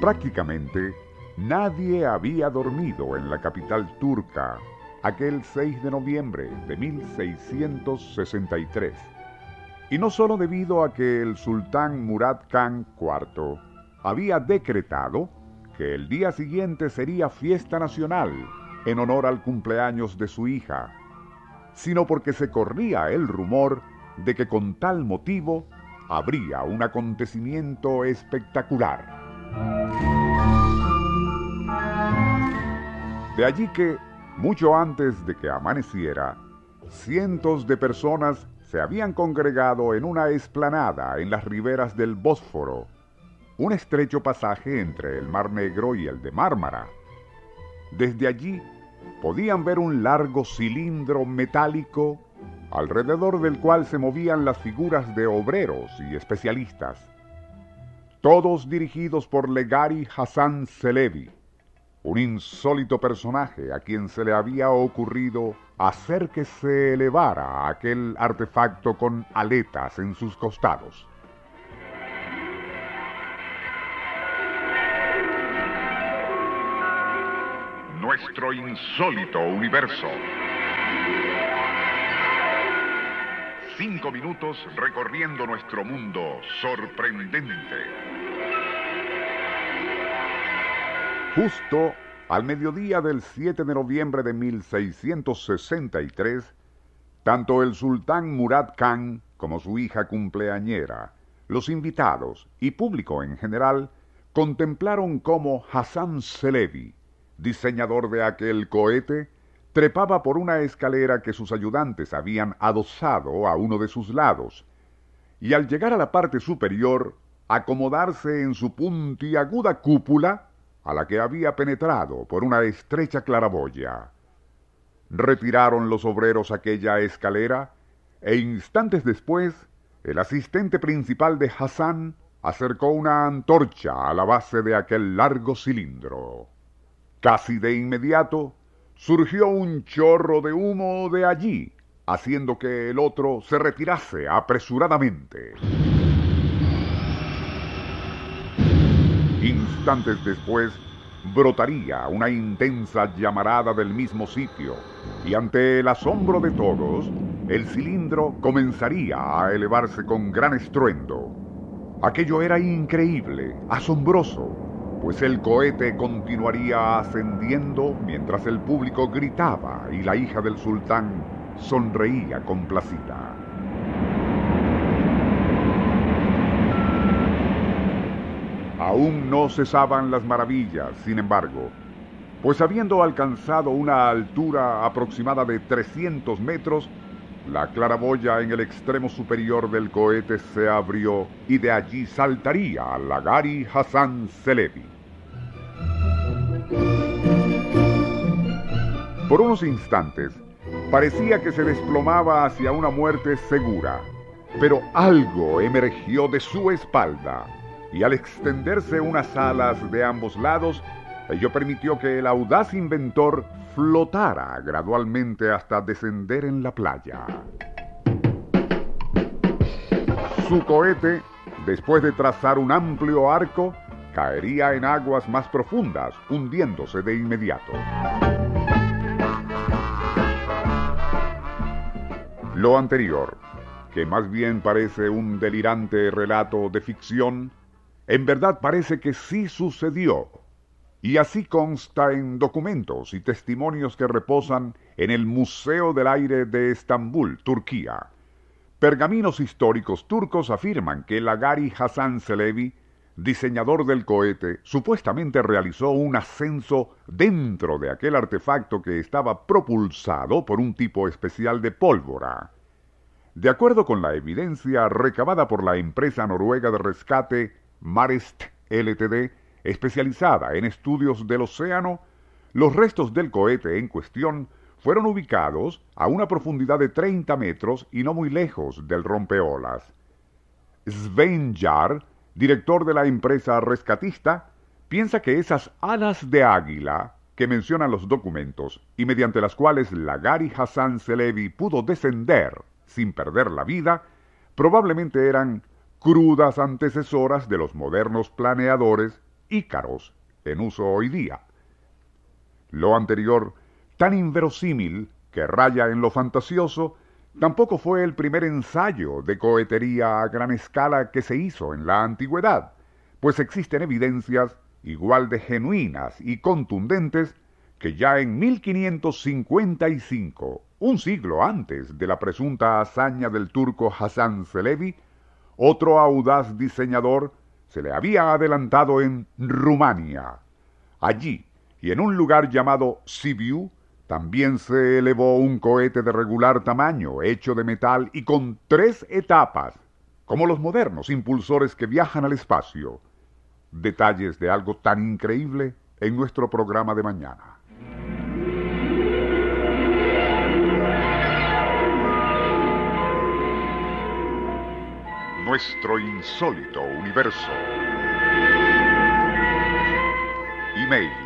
Prácticamente nadie había dormido en la capital turca aquel 6 de noviembre de 1663. Y no solo debido a que el sultán Murad Khan IV había decretado que el día siguiente sería fiesta nacional en honor al cumpleaños de su hija, sino porque se corría el rumor de que con tal motivo habría un acontecimiento espectacular. De allí que, mucho antes de que amaneciera, cientos de personas se habían congregado en una esplanada en las riberas del Bósforo, un estrecho pasaje entre el Mar Negro y el de Mármara. Desde allí podían ver un largo cilindro metálico alrededor del cual se movían las figuras de obreros y especialistas, todos dirigidos por Legari Hassan Selevi, un insólito personaje a quien se le había ocurrido hacer que se elevara aquel artefacto con aletas en sus costados. Nuestro insólito universo. Cinco minutos recorriendo nuestro mundo sorprendente. Justo al mediodía del 7 de noviembre de 1663, tanto el sultán Murad Khan como su hija cumpleañera, los invitados y público en general contemplaron cómo Hassan Selevi, diseñador de aquel cohete, trepaba por una escalera que sus ayudantes habían adosado a uno de sus lados, y al llegar a la parte superior, acomodarse en su puntiaguda cúpula, a la que había penetrado por una estrecha claraboya. Retiraron los obreros aquella escalera, e instantes después, el asistente principal de Hassan acercó una antorcha a la base de aquel largo cilindro. Casi de inmediato surgió un chorro de humo de allí, haciendo que el otro se retirase apresuradamente. Instantes después, brotaría una intensa llamarada del mismo sitio, y ante el asombro de todos, el cilindro comenzaría a elevarse con gran estruendo. Aquello era increíble, asombroso, pues el cohete continuaría ascendiendo mientras el público gritaba y la hija del sultán sonreía complacida. Aún no cesaban las maravillas, sin embargo, pues habiendo alcanzado una altura aproximada de 300 metros, la claraboya en el extremo superior del cohete se abrió y de allí saltaría Lagari Hassan Selevi. Por unos instantes, parecía que se desplomaba hacia una muerte segura, pero algo emergió de su espalda y al extenderse unas alas de ambos lados, ello permitió que el audaz inventor flotara gradualmente hasta descender en la playa. Su cohete, después de trazar un amplio arco, caería en aguas más profundas, hundiéndose de inmediato. Lo anterior, que más bien parece un delirante relato de ficción, en verdad parece que sí sucedió, y así consta en documentos y testimonios que reposan en el Museo del Aire de Estambul, Turquía. Pergaminos históricos turcos afirman que Lagari Hassan Selevi diseñador del cohete, supuestamente realizó un ascenso dentro de aquel artefacto que estaba propulsado por un tipo especial de pólvora. De acuerdo con la evidencia recabada por la empresa noruega de rescate Marest Ltd., especializada en estudios del océano, los restos del cohete en cuestión fueron ubicados a una profundidad de 30 metros y no muy lejos del rompeolas. Sven Jar, director de la empresa rescatista, piensa que esas alas de águila que mencionan los documentos y mediante las cuales la Gary Hassan Selevi pudo descender sin perder la vida, probablemente eran crudas antecesoras de los modernos planeadores ícaros en uso hoy día. Lo anterior, tan inverosímil que raya en lo fantasioso, tampoco fue el primer ensayo de cohetería a gran escala que se hizo en la antigüedad, pues existen evidencias igual de genuinas y contundentes que ya en 1555, un siglo antes de la presunta hazaña del turco Hassan Selevi, otro audaz diseñador se le había adelantado en Rumania. Allí, y en un lugar llamado Sibiu, también se elevó un cohete de regular tamaño, hecho de metal y con tres etapas, como los modernos impulsores que viajan al espacio. Detalles de algo tan increíble en nuestro programa de mañana. Nuestro insólito universo. Email